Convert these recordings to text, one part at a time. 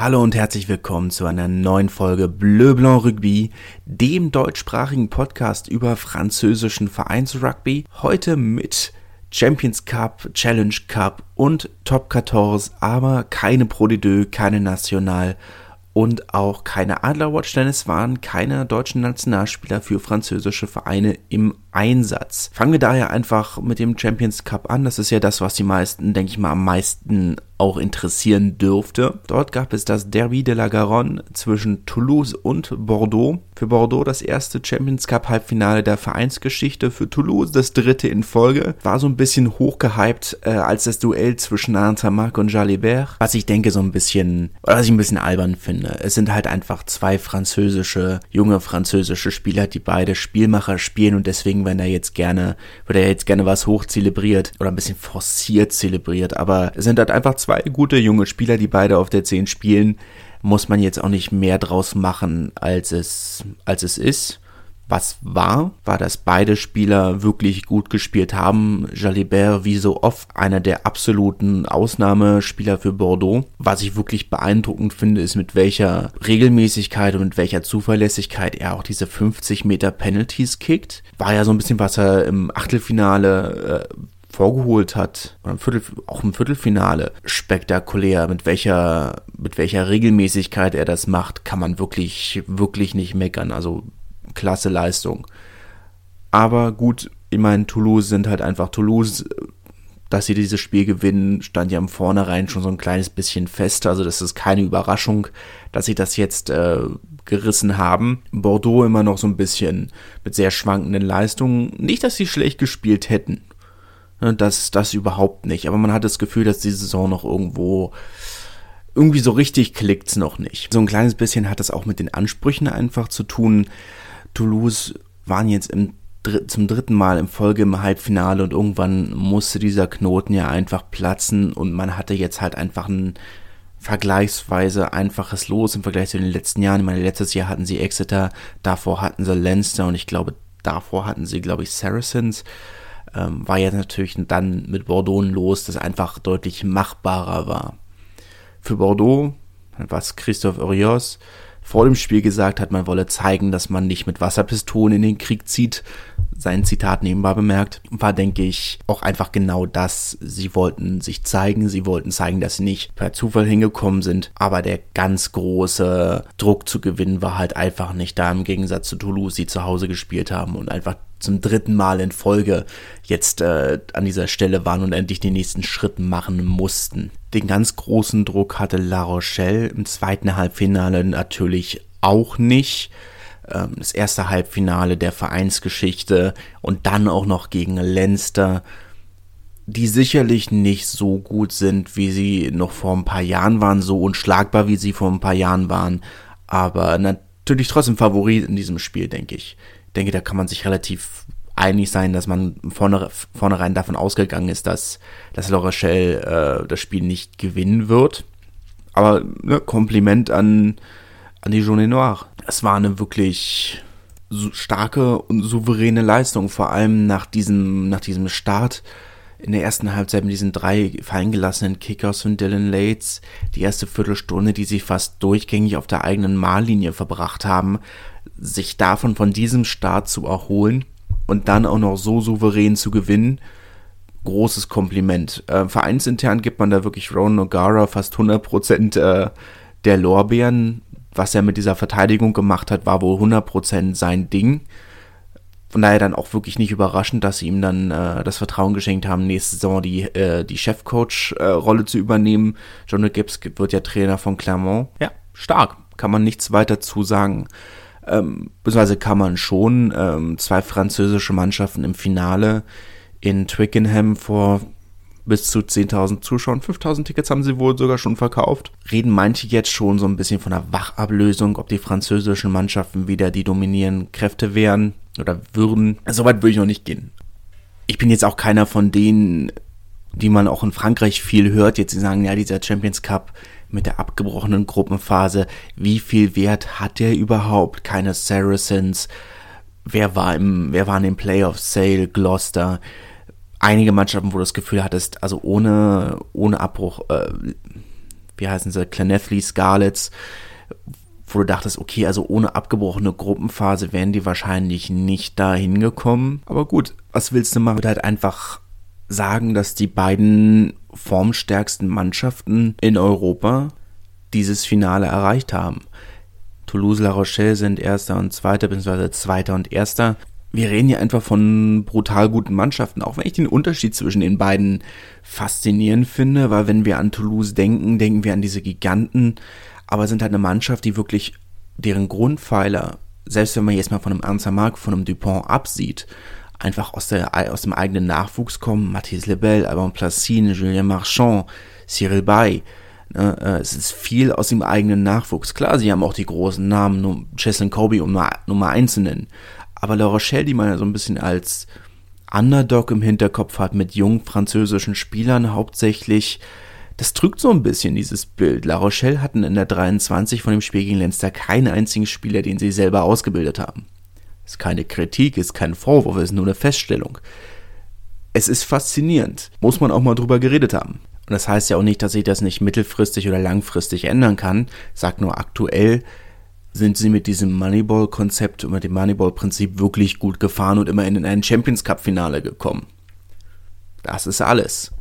Hallo und herzlich willkommen zu einer neuen Folge Bleu Blanc Rugby, dem deutschsprachigen Podcast über französischen Vereinsrugby. Heute mit Champions Cup, Challenge Cup und Top 14, aber keine Pro de Deux, keine National und auch keine Adlerwatch, denn es waren keine deutschen Nationalspieler für französische Vereine im Einsatz. Fangen wir daher einfach mit dem Champions Cup an. Das ist ja das, was die meisten, denke ich mal, am meisten auch interessieren dürfte. Dort gab es das Derby de la Garonne zwischen Toulouse und Bordeaux. Für Bordeaux das erste Champions Cup Halbfinale der Vereinsgeschichte, für Toulouse das dritte in Folge. War so ein bisschen hochgehypt äh, als das Duell zwischen Saint-Marc und Jalibert, was ich denke so ein bisschen, was ich ein bisschen albern finde. Es sind halt einfach zwei französische, junge französische Spieler, die beide Spielmacher spielen und deswegen, wenn er jetzt gerne, wird er jetzt gerne was hoch zelebriert oder ein bisschen forciert zelebriert, aber es sind halt einfach zwei zwei gute junge Spieler, die beide auf der 10 spielen, muss man jetzt auch nicht mehr draus machen, als es, als es ist. Was war, war, dass beide Spieler wirklich gut gespielt haben. Jalibert wie so oft einer der absoluten Ausnahmespieler für Bordeaux. Was ich wirklich beeindruckend finde, ist mit welcher Regelmäßigkeit und mit welcher Zuverlässigkeit er auch diese 50 Meter Penalties kickt. War ja so ein bisschen, was er im Achtelfinale äh, vorgeholt hat, im Viertel, auch im Viertelfinale, spektakulär. Mit welcher, mit welcher Regelmäßigkeit er das macht, kann man wirklich, wirklich nicht meckern. Also klasse Leistung. Aber gut, ich meine, Toulouse sind halt einfach Toulouse. Dass sie dieses Spiel gewinnen, stand ja im Vornherein schon so ein kleines bisschen fest. Also das ist keine Überraschung, dass sie das jetzt äh, gerissen haben. Bordeaux immer noch so ein bisschen mit sehr schwankenden Leistungen. Nicht, dass sie schlecht gespielt hätten. Ne, das, das überhaupt nicht. Aber man hat das Gefühl, dass die Saison noch irgendwo irgendwie so richtig klickt's noch nicht. So ein kleines bisschen hat das auch mit den Ansprüchen einfach zu tun. Toulouse waren jetzt im, zum dritten Mal im Folge im Halbfinale und irgendwann musste dieser Knoten ja einfach platzen und man hatte jetzt halt einfach ein vergleichsweise einfaches Los im Vergleich zu den letzten Jahren. Ich meine, letztes Jahr hatten sie Exeter, davor hatten sie Leinster und ich glaube, davor hatten sie, glaube ich, Saracens ähm, war ja natürlich dann mit Bordeaux los, das einfach deutlich machbarer war. Für Bordeaux, was Christoph Urios vor dem Spiel gesagt hat, man wolle zeigen, dass man nicht mit Wasserpistolen in den Krieg zieht, sein Zitat nebenbei bemerkt, war, denke ich, auch einfach genau das. Sie wollten sich zeigen, sie wollten zeigen, dass sie nicht per Zufall hingekommen sind, aber der ganz große Druck zu gewinnen war halt einfach nicht da, im Gegensatz zu Toulouse, die zu Hause gespielt haben und einfach zum dritten Mal in Folge jetzt äh, an dieser Stelle waren und endlich den nächsten Schritt machen mussten. Den ganz großen Druck hatte La Rochelle im zweiten Halbfinale natürlich auch nicht. Ähm, das erste Halbfinale der Vereinsgeschichte und dann auch noch gegen Leinster, die sicherlich nicht so gut sind, wie sie noch vor ein paar Jahren waren, so unschlagbar, wie sie vor ein paar Jahren waren, aber natürlich trotzdem Favorit in diesem Spiel, denke ich. Ich denke, da kann man sich relativ einig sein, dass man vorne, vornherein davon ausgegangen ist, dass, dass La Rochelle äh, das Spiel nicht gewinnen wird. Aber ne, Kompliment an, an die Jaune Noire. Es war eine wirklich starke und souveräne Leistung, vor allem nach diesem, nach diesem Start in der ersten Halbzeit mit diesen drei feingelassenen Kickers von Dylan Lates, die erste Viertelstunde, die sie fast durchgängig auf der eigenen Mahllinie verbracht haben, sich davon von diesem Start zu erholen und dann auch noch so souverän zu gewinnen, großes Kompliment. Äh, vereinsintern gibt man da wirklich Ron O'Gara fast 100% äh, der Lorbeeren was er mit dieser Verteidigung gemacht hat, war wohl 100% sein Ding. Von daher dann auch wirklich nicht überraschend, dass sie ihm dann äh, das Vertrauen geschenkt haben, nächste Saison die, äh, die Chefcoach-Rolle äh, zu übernehmen. John Gibbs wird ja Trainer von Clermont. Ja, stark. Kann man nichts weiter zu sagen. Ähm, beziehungsweise kann man schon ähm, zwei französische Mannschaften im Finale in Twickenham vor bis zu 10.000 Zuschauern. 5.000 Tickets haben sie wohl sogar schon verkauft. Reden manche jetzt schon so ein bisschen von einer Wachablösung, ob die französischen Mannschaften wieder die dominierenden Kräfte wären oder würden. Soweit würde ich noch nicht gehen. Ich bin jetzt auch keiner von denen, die man auch in Frankreich viel hört, jetzt die sagen, ja, dieser Champions Cup mit der abgebrochenen Gruppenphase, wie viel Wert hat der überhaupt? Keine Saracens. Wer war im, wer war in den Playoffs? Sale, Gloucester einige Mannschaften, wo du das Gefühl hattest, also ohne, ohne Abbruch, äh, wie heißen sie, Clanethley Scarlets, wo du dachtest, okay, also ohne abgebrochene Gruppenphase wären die wahrscheinlich nicht da hingekommen. Aber gut, was willst du machen? Ich würde halt einfach sagen, dass die beiden formstärksten Mannschaften in Europa dieses Finale erreicht haben. Toulouse, La Rochelle sind Erster und Zweiter, beziehungsweise Zweiter und Erster. Wir reden hier einfach von brutal guten Mannschaften, auch wenn ich den Unterschied zwischen den beiden faszinierend finde, weil wenn wir an Toulouse denken, denken wir an diese Giganten, aber sind halt eine Mannschaft, die wirklich deren Grundpfeiler, selbst wenn man jetzt mal von einem Ernst Mark, von einem Dupont absieht, einfach aus, der, aus dem eigenen Nachwuchs kommen. Mathis Lebel, Alban Placine, Julien Marchand, Cyril Bay. Ne, äh, es ist viel aus dem eigenen Nachwuchs. Klar, sie haben auch die großen Namen, Cheslin Kobe, um Nummer eins zu nennen. Aber La Rochelle, die man ja so ein bisschen als Underdog im Hinterkopf hat, mit jungen französischen Spielern hauptsächlich, das trügt so ein bisschen dieses Bild. La Rochelle hatten in der 23 von dem Spiel gegen Leinster keinen einzigen Spieler, den sie selber ausgebildet haben. Ist keine Kritik, ist kein Vorwurf, ist nur eine Feststellung. Es ist faszinierend. Muss man auch mal drüber geredet haben. Und das heißt ja auch nicht, dass ich das nicht mittelfristig oder langfristig ändern kann. Sag nur aktuell sind sie mit diesem Moneyball-Konzept und mit dem Moneyball-Prinzip wirklich gut gefahren und immerhin in ein Champions Cup-Finale gekommen. Das ist alles.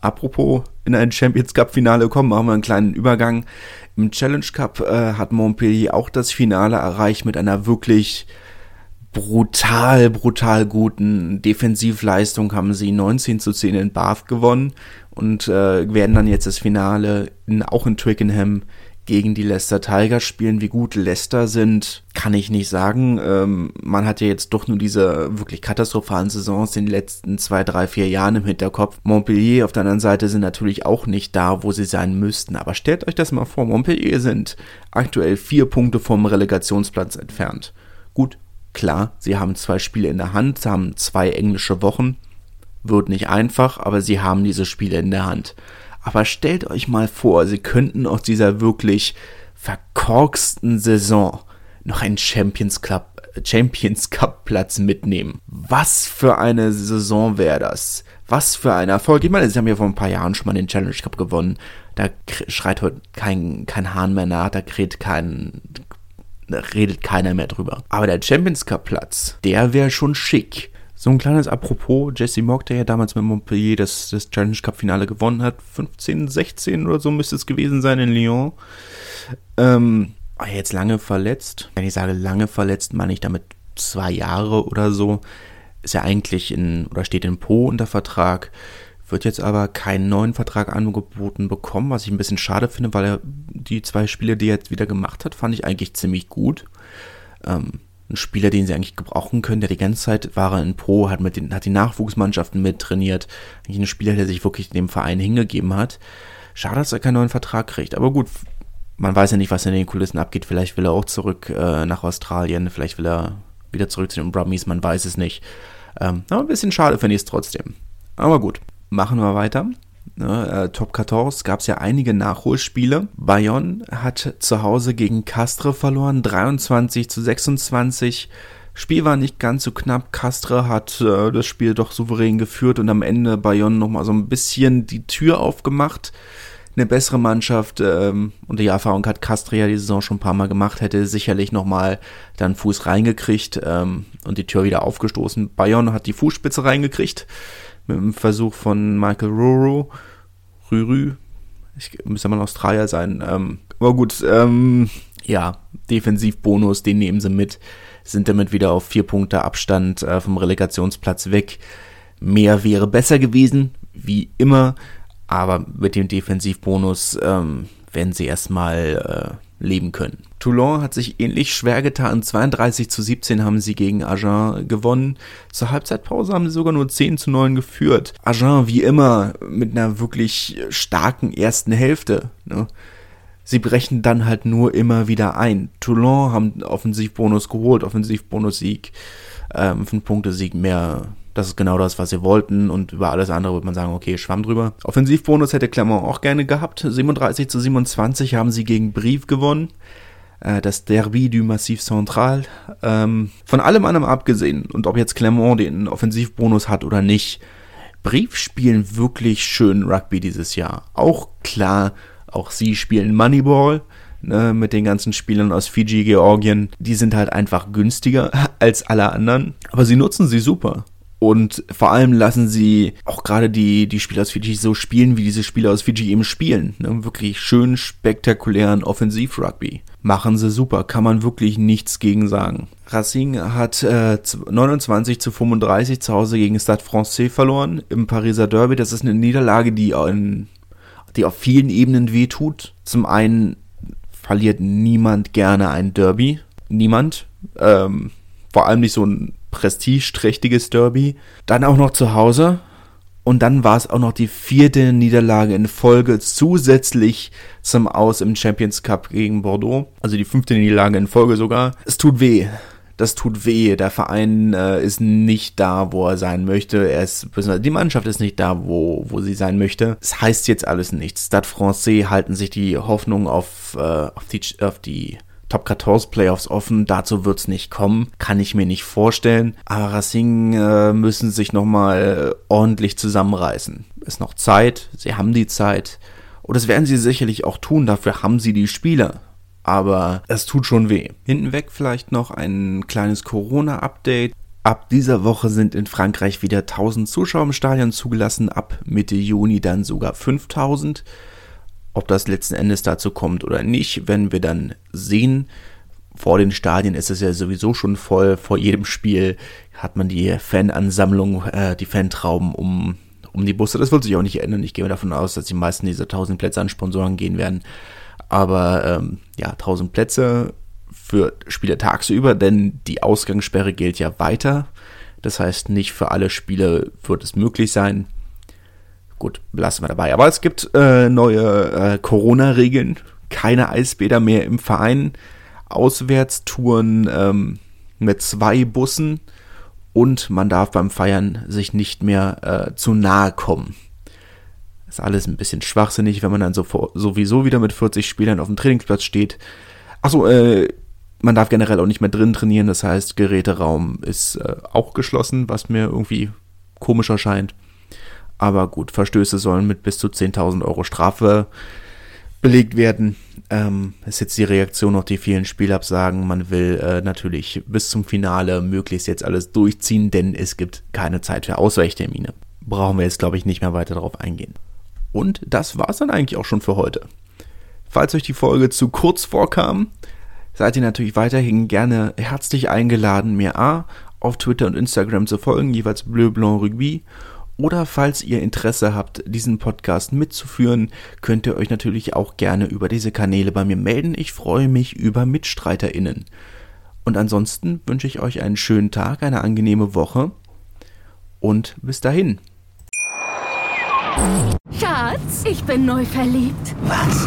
Apropos in ein Champions Cup-Finale kommen, machen wir einen kleinen Übergang. Im Challenge Cup äh, hat Montpellier auch das Finale erreicht mit einer wirklich brutal, brutal guten Defensivleistung haben sie 19 zu 10 in Bath gewonnen und äh, werden dann jetzt das Finale in, auch in Twickenham gegen die Leicester Tigers spielen. Wie gut Leicester sind, kann ich nicht sagen. Ähm, man hat ja jetzt doch nur diese wirklich katastrophalen Saisons in den letzten zwei, drei, vier Jahren im Hinterkopf. Montpellier auf der anderen Seite sind natürlich auch nicht da, wo sie sein müssten. Aber stellt euch das mal vor, Montpellier sind aktuell vier Punkte vom Relegationsplatz entfernt. Gut, Klar, sie haben zwei Spiele in der Hand, sie haben zwei englische Wochen. Wird nicht einfach, aber sie haben diese Spiele in der Hand. Aber stellt euch mal vor, sie könnten aus dieser wirklich verkorksten Saison noch einen Champions Club Champions Cup Platz mitnehmen. Was für eine Saison wäre das? Was für ein Erfolg. Ich meine, sie haben ja vor ein paar Jahren schon mal den Challenge Cup gewonnen. Da schreit heute kein, kein Hahn mehr nach, da kräht kein, da redet keiner mehr drüber. Aber der Champions Cup Platz, der wäre schon schick. So ein kleines Apropos, Jesse Mock, der ja damals mit Montpellier das, das Challenge Cup Finale gewonnen hat, 15, 16 oder so müsste es gewesen sein in Lyon. Ähm, jetzt lange verletzt. Wenn ich sage lange verletzt, meine ich damit zwei Jahre oder so. Ist ja eigentlich in, oder steht in Po unter Vertrag wird jetzt aber keinen neuen Vertrag angeboten bekommen, was ich ein bisschen schade finde, weil er die zwei Spiele, die er jetzt wieder gemacht hat, fand ich eigentlich ziemlich gut. Ähm, ein Spieler, den sie eigentlich gebrauchen können, der die ganze Zeit war in Pro, hat, mit den, hat die Nachwuchsmannschaften mittrainiert. Eigentlich ein Spieler, der sich wirklich dem Verein hingegeben hat. Schade, dass er keinen neuen Vertrag kriegt. Aber gut, man weiß ja nicht, was in den Kulissen abgeht. Vielleicht will er auch zurück äh, nach Australien, vielleicht will er wieder zurück zu den Brummies, man weiß es nicht. Ähm, aber ein bisschen schade finde ich es trotzdem. Aber gut, Machen wir weiter. Ne, äh, Top 14 gab es ja einige Nachholspiele. Bayonne hat zu Hause gegen Castre verloren, 23 zu 26. Spiel war nicht ganz so knapp. Castre hat äh, das Spiel doch souverän geführt und am Ende Bayonne nochmal so ein bisschen die Tür aufgemacht. Eine bessere Mannschaft ähm, und die Erfahrung hat Castre ja die Saison schon ein paar Mal gemacht, hätte sicherlich nochmal dann Fuß reingekriegt ähm, und die Tür wieder aufgestoßen. Bayonne hat die Fußspitze reingekriegt mit dem Versuch von Michael Ruru, Rürü, ich müsste mal Australier sein, ähm, aber gut, ähm, ja, Defensivbonus, den nehmen sie mit, sind damit wieder auf vier Punkte Abstand äh, vom Relegationsplatz weg. Mehr wäre besser gewesen, wie immer, aber mit dem Defensivbonus ähm, werden sie erstmal äh, leben können. Toulon hat sich ähnlich schwer getan. 32 zu 17 haben sie gegen Agen gewonnen. Zur Halbzeitpause haben sie sogar nur 10 zu 9 geführt. Agen wie immer mit einer wirklich starken ersten Hälfte. Ne? Sie brechen dann halt nur immer wieder ein. Toulon haben Offensivbonus geholt, Offensivbonus-Sieg, ähm, 5 Punkte Sieg mehr das ist genau das, was sie wollten und über alles andere würde man sagen, okay, schwamm drüber. Offensivbonus hätte Clermont auch gerne gehabt. 37 zu 27 haben sie gegen Brief gewonnen. Äh, das Derby du Massif Central. Ähm, von allem anderen abgesehen und ob jetzt Clermont den Offensivbonus hat oder nicht, Brief spielen wirklich schön Rugby dieses Jahr. Auch klar Auch sie spielen Moneyball ne, mit den ganzen Spielern aus Fiji, Georgien. Die sind halt einfach günstiger als alle anderen. Aber sie nutzen sie super. Und vor allem lassen sie auch gerade die, die Spieler aus Fiji so spielen, wie diese Spieler aus Fiji eben spielen. Ne? Wirklich schön spektakulären Offensiv-Rugby. Machen sie super, kann man wirklich nichts gegen sagen. Racing hat äh, 29 zu 35 zu Hause gegen Stade Francais verloren im Pariser Derby. Das ist eine Niederlage, die, in, die auf vielen Ebenen wehtut. Zum einen verliert niemand gerne ein Derby. Niemand. Ähm, vor allem nicht so ein prestigeträchtiges Derby. Dann auch noch zu Hause. Und dann war es auch noch die vierte Niederlage in Folge zusätzlich zum Aus im Champions Cup gegen Bordeaux. Also die fünfte Niederlage in Folge sogar. Es tut weh. Das tut weh. Der Verein äh, ist nicht da, wo er sein möchte. Er ist, die Mannschaft ist nicht da, wo, wo sie sein möchte. Es das heißt jetzt alles nichts. Stade Francais halten sich die Hoffnung auf, äh, auf die, auf die Top 14 Playoffs offen. Dazu wird es nicht kommen. Kann ich mir nicht vorstellen. Aber Racing äh, müssen sich nochmal ordentlich zusammenreißen. Ist noch Zeit. Sie haben die Zeit. Und das werden sie sicherlich auch tun. Dafür haben sie die Spieler. Aber es tut schon weh. Hinten weg vielleicht noch ein kleines Corona-Update. Ab dieser Woche sind in Frankreich wieder 1000 Zuschauer im Stadion zugelassen. Ab Mitte Juni dann sogar 5000. Ob das letzten Endes dazu kommt oder nicht, werden wir dann sehen. Vor den Stadien ist es ja sowieso schon voll. Vor jedem Spiel hat man die Fanansammlung, äh, die Fantrauben um, um die Busse. Das wird sich auch nicht ändern. Ich gehe davon aus, dass die meisten dieser 1000 Plätze an Sponsoren gehen werden. Aber ähm, ja, 1000 Plätze für Spiele tagsüber, denn die Ausgangssperre gilt ja weiter. Das heißt, nicht für alle Spiele wird es möglich sein. Gut, lassen wir dabei. Aber es gibt äh, neue äh, Corona-Regeln. Keine Eisbäder mehr im Verein. Auswärtstouren ähm, mit zwei Bussen. Und man darf beim Feiern sich nicht mehr äh, zu nahe kommen. Ist alles ein bisschen schwachsinnig, wenn man dann so sowieso wieder mit 40 Spielern auf dem Trainingsplatz steht. Achso, äh, man darf generell auch nicht mehr drin trainieren. Das heißt, Geräteraum ist äh, auch geschlossen, was mir irgendwie komisch erscheint. Aber gut, Verstöße sollen mit bis zu 10.000 Euro Strafe belegt werden. Ähm, ist jetzt die Reaktion auf die vielen Spielabsagen. Man will äh, natürlich bis zum Finale möglichst jetzt alles durchziehen, denn es gibt keine Zeit für Ausweichtermine. Brauchen wir jetzt, glaube ich, nicht mehr weiter darauf eingehen. Und das war es dann eigentlich auch schon für heute. Falls euch die Folge zu kurz vorkam, seid ihr natürlich weiterhin gerne herzlich eingeladen, mir A auf Twitter und Instagram zu folgen, jeweils Bleu Blanc Rugby oder falls ihr Interesse habt, diesen Podcast mitzuführen, könnt ihr euch natürlich auch gerne über diese Kanäle bei mir melden. Ich freue mich über MitstreiterInnen. Und ansonsten wünsche ich euch einen schönen Tag, eine angenehme Woche und bis dahin. Schatz, ich bin neu verliebt. Was?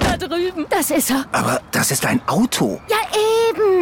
Da drüben. Das ist er. Aber das ist ein Auto. Ja,